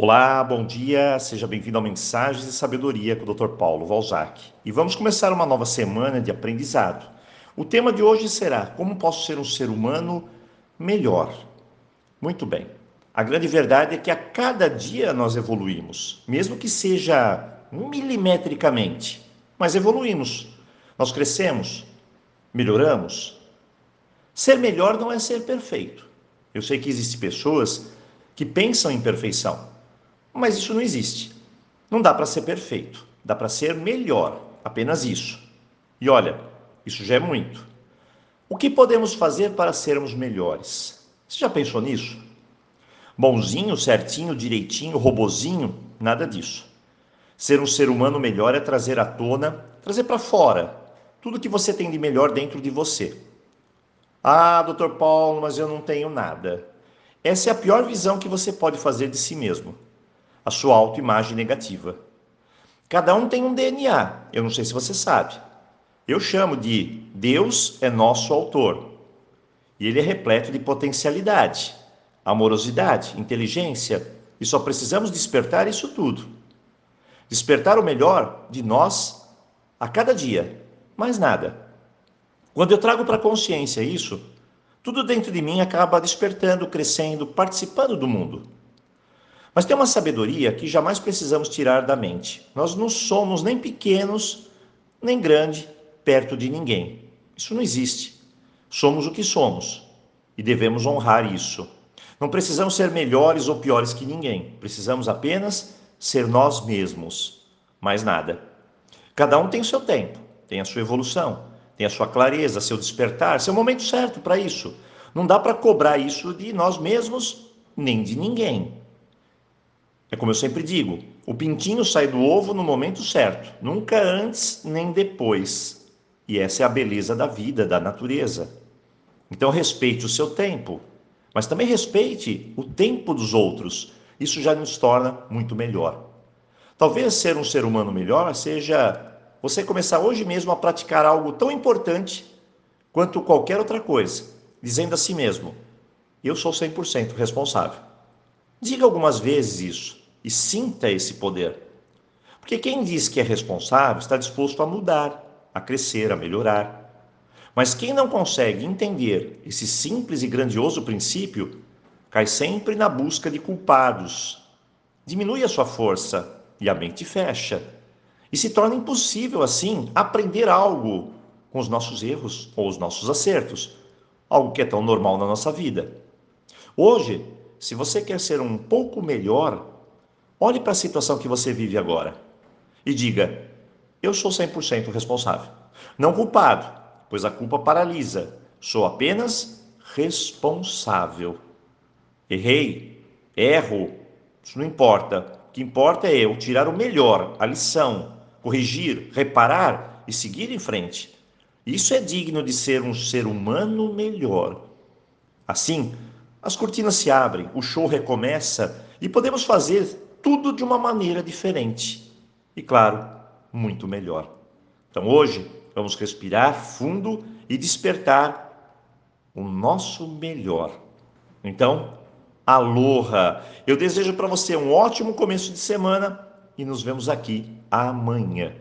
Olá, bom dia, seja bem-vindo ao Mensagens de Sabedoria com o Dr. Paulo Valzac. E vamos começar uma nova semana de aprendizado. O tema de hoje será Como posso ser um ser humano melhor? Muito bem. A grande verdade é que a cada dia nós evoluímos, mesmo que seja milimetricamente, mas evoluímos. Nós crescemos, melhoramos. Ser melhor não é ser perfeito. Eu sei que existem pessoas que pensam em perfeição mas isso não existe. Não dá para ser perfeito, dá para ser melhor, apenas isso. E olha, isso já é muito. O que podemos fazer para sermos melhores? Você já pensou nisso? Bonzinho, certinho, direitinho, robozinho? Nada disso. Ser um ser humano melhor é trazer à tona, trazer para fora tudo que você tem de melhor dentro de você. Ah, doutor Paulo, mas eu não tenho nada. Essa é a pior visão que você pode fazer de si mesmo a sua autoimagem negativa. Cada um tem um DNA, eu não sei se você sabe. Eu chamo de Deus é nosso autor. E ele é repleto de potencialidade, amorosidade, inteligência, e só precisamos despertar isso tudo. Despertar o melhor de nós a cada dia, mais nada. Quando eu trago para consciência isso, tudo dentro de mim acaba despertando, crescendo, participando do mundo. Mas tem uma sabedoria que jamais precisamos tirar da mente. Nós não somos nem pequenos, nem grande, perto de ninguém. Isso não existe. Somos o que somos e devemos honrar isso. Não precisamos ser melhores ou piores que ninguém. Precisamos apenas ser nós mesmos. Mais nada. Cada um tem o seu tempo, tem a sua evolução, tem a sua clareza, seu despertar, seu momento certo para isso. Não dá para cobrar isso de nós mesmos nem de ninguém. É como eu sempre digo: o pintinho sai do ovo no momento certo, nunca antes nem depois. E essa é a beleza da vida, da natureza. Então respeite o seu tempo, mas também respeite o tempo dos outros. Isso já nos torna muito melhor. Talvez ser um ser humano melhor seja você começar hoje mesmo a praticar algo tão importante quanto qualquer outra coisa, dizendo a si mesmo: eu sou 100% responsável. Diga algumas vezes isso e sinta esse poder. Porque quem diz que é responsável está disposto a mudar, a crescer, a melhorar. Mas quem não consegue entender esse simples e grandioso princípio cai sempre na busca de culpados. Diminui a sua força e a mente fecha. E se torna impossível, assim, aprender algo com os nossos erros ou os nossos acertos, algo que é tão normal na nossa vida. Hoje, se você quer ser um pouco melhor, olhe para a situação que você vive agora e diga: eu sou 100% responsável. Não culpado, pois a culpa paralisa. Sou apenas responsável. Errei, erro, isso não importa. O que importa é eu tirar o melhor, a lição, corrigir, reparar e seguir em frente. Isso é digno de ser um ser humano melhor. Assim, as cortinas se abrem, o show recomeça e podemos fazer tudo de uma maneira diferente. E claro, muito melhor. Então hoje vamos respirar fundo e despertar o nosso melhor. Então, aloha! Eu desejo para você um ótimo começo de semana e nos vemos aqui amanhã.